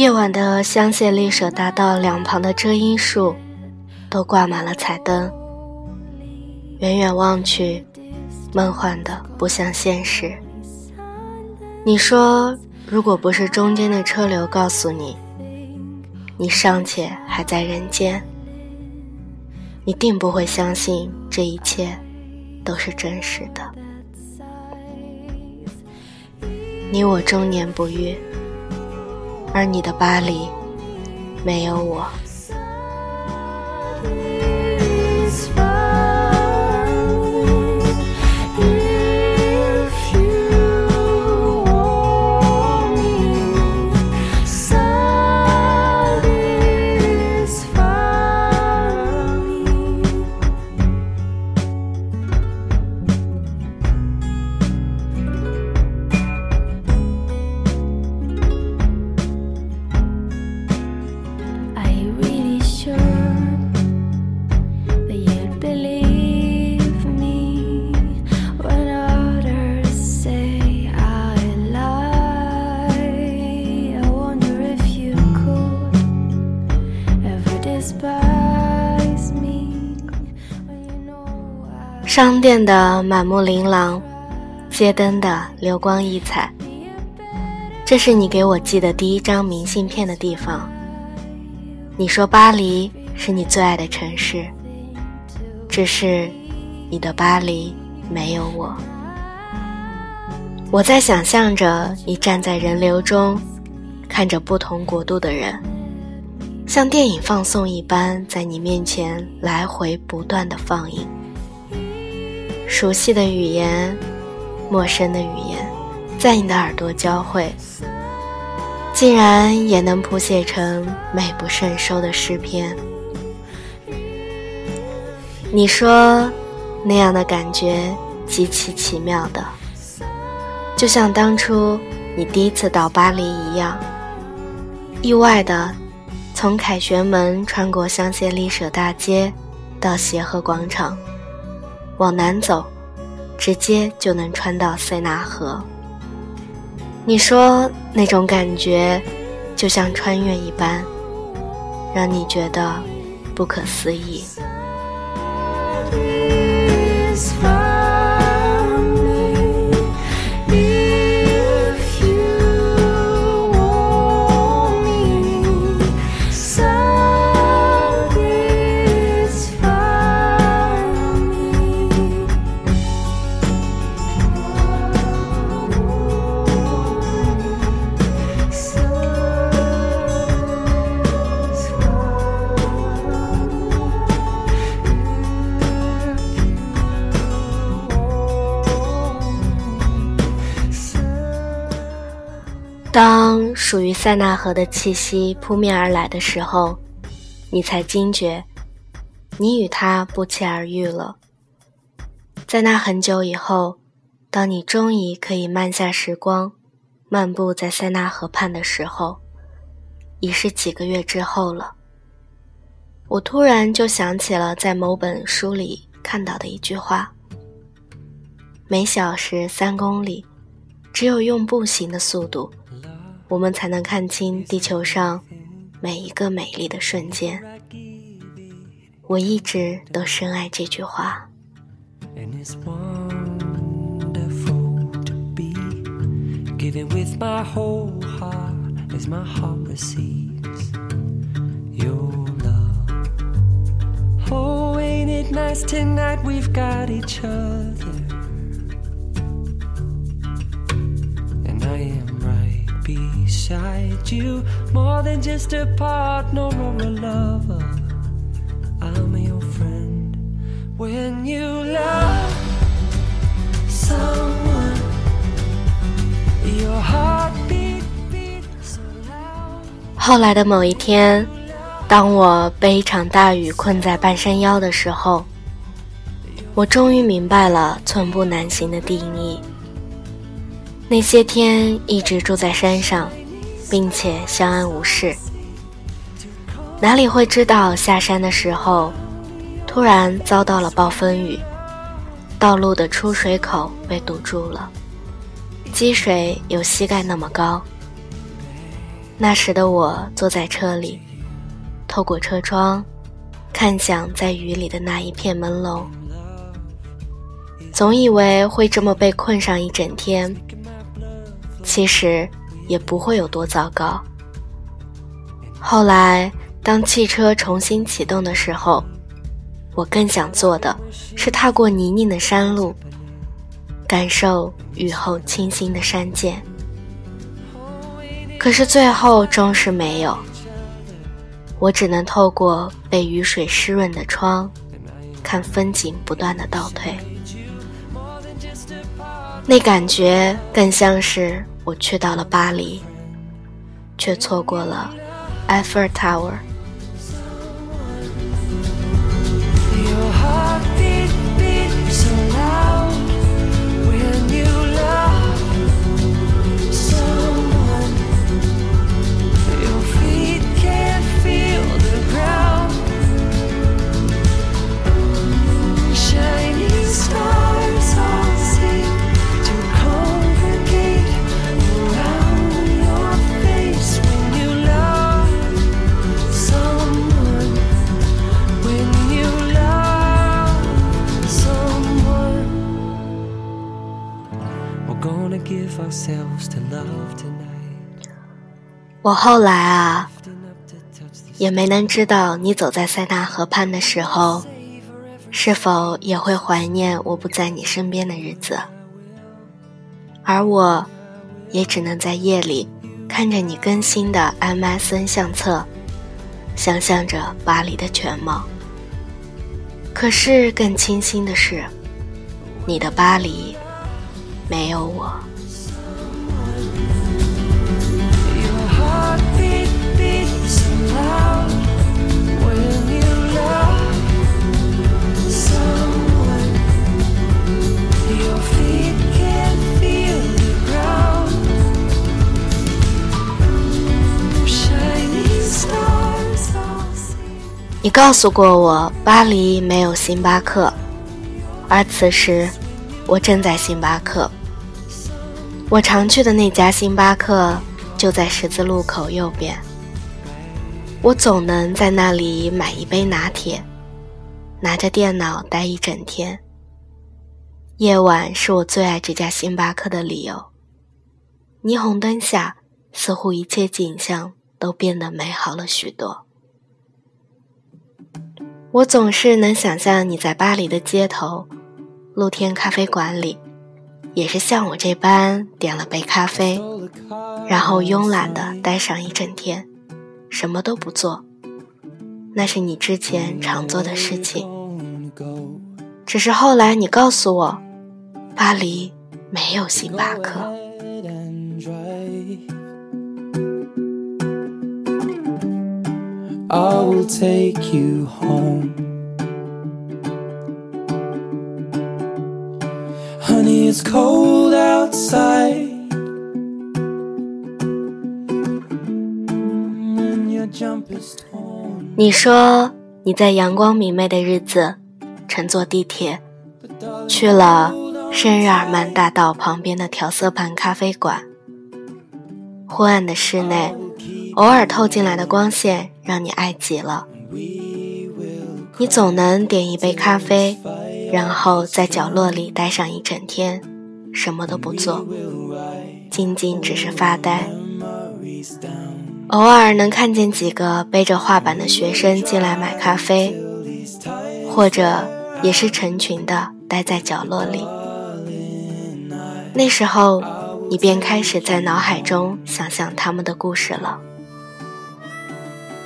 夜晚的香榭丽舍大道两旁的遮阴树，都挂满了彩灯。远远望去，梦幻的不像现实。你说，如果不是中间的车流告诉你，你尚且还在人间，你定不会相信这一切都是真实的。你我终年不遇，而你的巴黎没有我。商店的满目琳琅，街灯的流光溢彩，这是你给我寄的第一张明信片的地方。你说巴黎是你最爱的城市，只是你的巴黎没有我。我在想象着你站在人流中，看着不同国度的人，像电影放送一般，在你面前来回不断的放映。熟悉的语言，陌生的语言，在你的耳朵交汇，竟然也能谱写成美不胜收的诗篇。你说，那样的感觉极其奇妙的，就像当初你第一次到巴黎一样，意外的从凯旋门穿过香榭丽舍大街，到协和广场。往南走，直接就能穿到塞纳河。你说那种感觉，就像穿越一般，让你觉得不可思议。属于塞纳河的气息扑面而来的时候，你才惊觉，你与他不期而遇了。在那很久以后，当你终于可以慢下时光，漫步在塞纳河畔的时候，已是几个月之后了。我突然就想起了在某本书里看到的一句话：每小时三公里，只有用步行的速度。我们才能看清地球上每一个美丽的瞬间。我一直都深爱这句话。And it's wonderful to be giving with my whole heart as my heart receives your love. Oh, ain't it nice tonight? We've got each other. Beside you, more than just a partner or a lover. I'm your friend when you love someone. Your heartbeat beats so loud. 后来的某一天，当我被一场大雨困在半山腰的时候，我终于明白了寸步难行的定义。那些天一直住在山上，并且相安无事，哪里会知道下山的时候，突然遭到了暴风雨，道路的出水口被堵住了，积水有膝盖那么高。那时的我坐在车里，透过车窗，看向在雨里的那一片朦胧。总以为会这么被困上一整天，其实也不会有多糟糕。后来，当汽车重新启动的时候，我更想做的是踏过泥泞的山路，感受雨后清新的山涧。可是最后终是没有，我只能透过被雨水湿润的窗，看风景不断的倒退。那感觉更像是我去到了巴黎，却错过了埃菲尔塔。我后来啊，也没能知道你走在塞纳河畔的时候，是否也会怀念我不在你身边的日子。而我，也只能在夜里看着你更新的 MSN 相册，想象着巴黎的全貌。可是更清新的是，你的巴黎没有我。你告诉过我，巴黎没有星巴克，而此时，我正在星巴克。我常去的那家星巴克就在十字路口右边。我总能在那里买一杯拿铁，拿着电脑待一整天。夜晚是我最爱这家星巴克的理由。霓虹灯下，似乎一切景象都变得美好了许多。我总是能想象你在巴黎的街头、露天咖啡馆里，也是像我这般点了杯咖啡，然后慵懒的待上一整天，什么都不做。那是你之前常做的事情，只是后来你告诉我，巴黎没有星巴克。i will take you home. Honey, it's cold outside. 你说你在阳光明媚的日子，乘坐地铁去了圣日耳曼大道旁边的调色盘咖啡馆。昏暗的室内，偶尔透进来的光线让你爱极了。你总能点一杯咖啡，然后在角落里待上一整天，什么都不做，仅仅只是发呆。偶尔能看见几个背着画板的学生进来买咖啡，或者也是成群的待在角落里。那时候，你便开始在脑海中想象他们的故事了。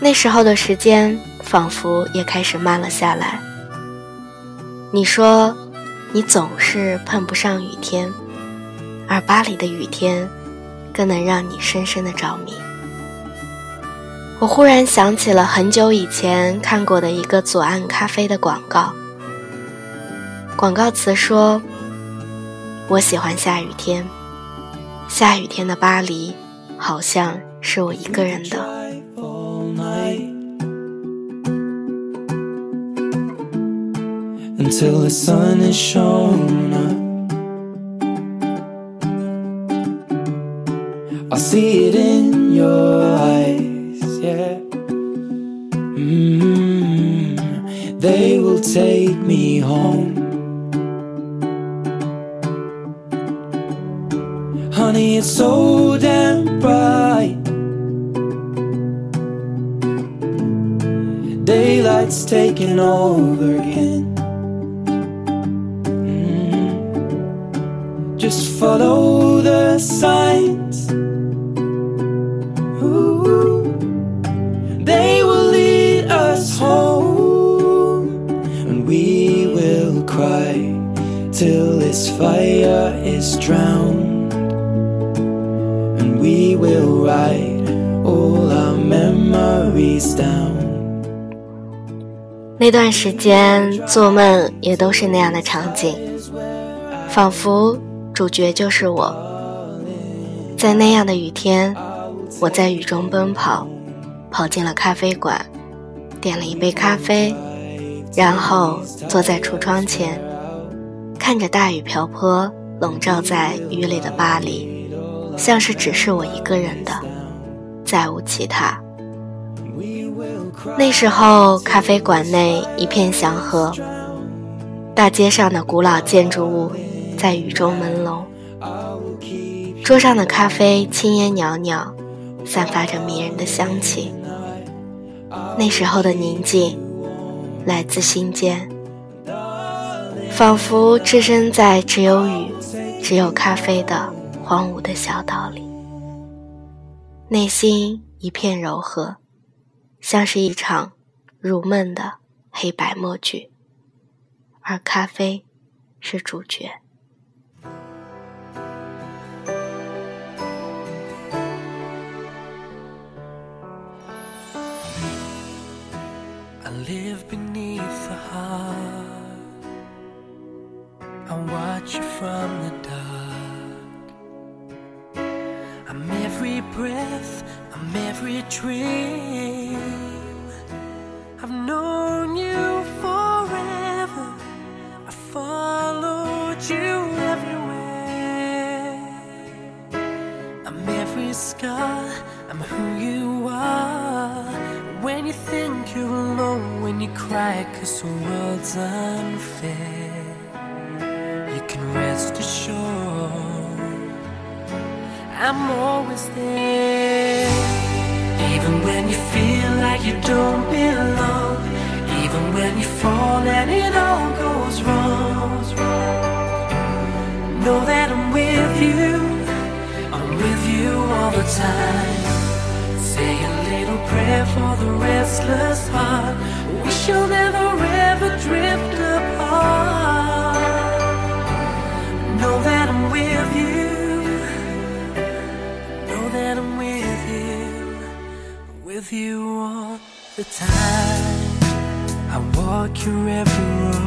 那时候的时间仿佛也开始慢了下来。你说，你总是碰不上雨天，而巴黎的雨天，更能让你深深的着迷。我忽然想起了很久以前看过的一个左岸咖啡的广告。广告词说：“我喜欢下雨天，下雨天的巴黎，好像是我一个人的。Until the sun has shone up. I see it in your eyes, yeah. mm They will take me home. Honey, it's so damn bright. Daylight's taking over again. Mm. Just follow 那段时间做梦也都是那样的场景，仿佛主角就是我。在那样的雨天，我在雨中奔跑，跑进了咖啡馆，点了一杯咖啡，然后坐在橱窗前，看着大雨瓢泼笼罩在雨里的巴黎，像是只是我一个人的，再无其他。那时候，咖啡馆内一片祥和，大街上的古老建筑物在雨中朦胧，桌上的咖啡青烟袅袅，散发着迷人的香气。那时候的宁静，来自心间，仿佛置身在只有雨、只有咖啡的荒芜的小岛里，内心一片柔和。像是一场如梦的黑白默剧，而咖啡是主角。live beneath the heart i watch from the dark every breath, I'm every dream. Unfair, you can rest assured I'm always there. Even when you feel like you don't belong, even when you fall and it all goes wrong. Know that I'm with you, I'm with you all the time. Say a little prayer for the restless heart. We shall never ever drift apart. Know that I'm with you. Know that I'm with you. With you all the time. I walk your every road.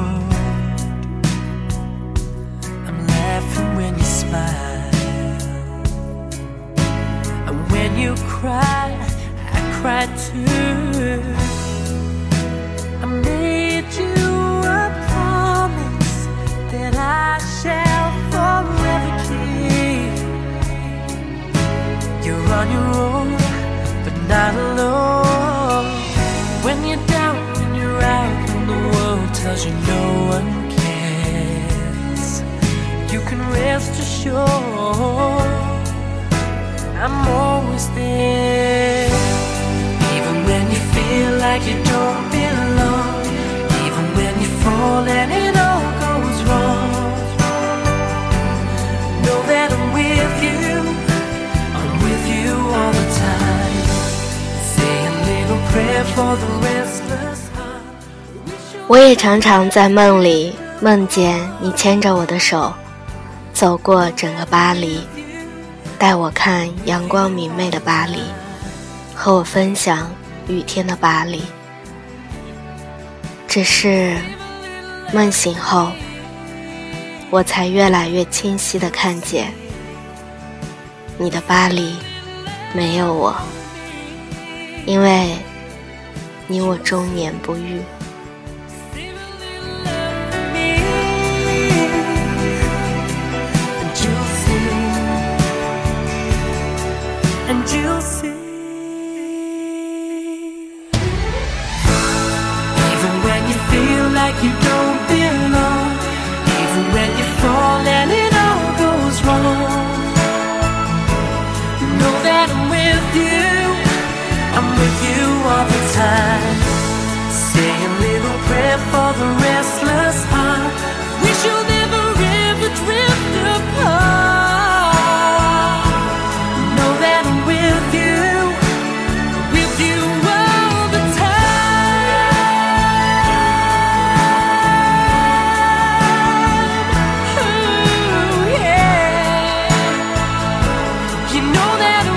On your own, but not alone. When you're down, when you're out, when the world tells you no one cares, you can rest assured. I'm always there. Even when you feel like you don't belong. Even when you fall and 我也常常在梦里梦见你牵着我的手，走过整个巴黎，带我看阳光明媚的巴黎，和我分享雨天的巴黎。只是梦醒后，我才越来越清晰的看见，你的巴黎没有我，因为你我终年不遇。know that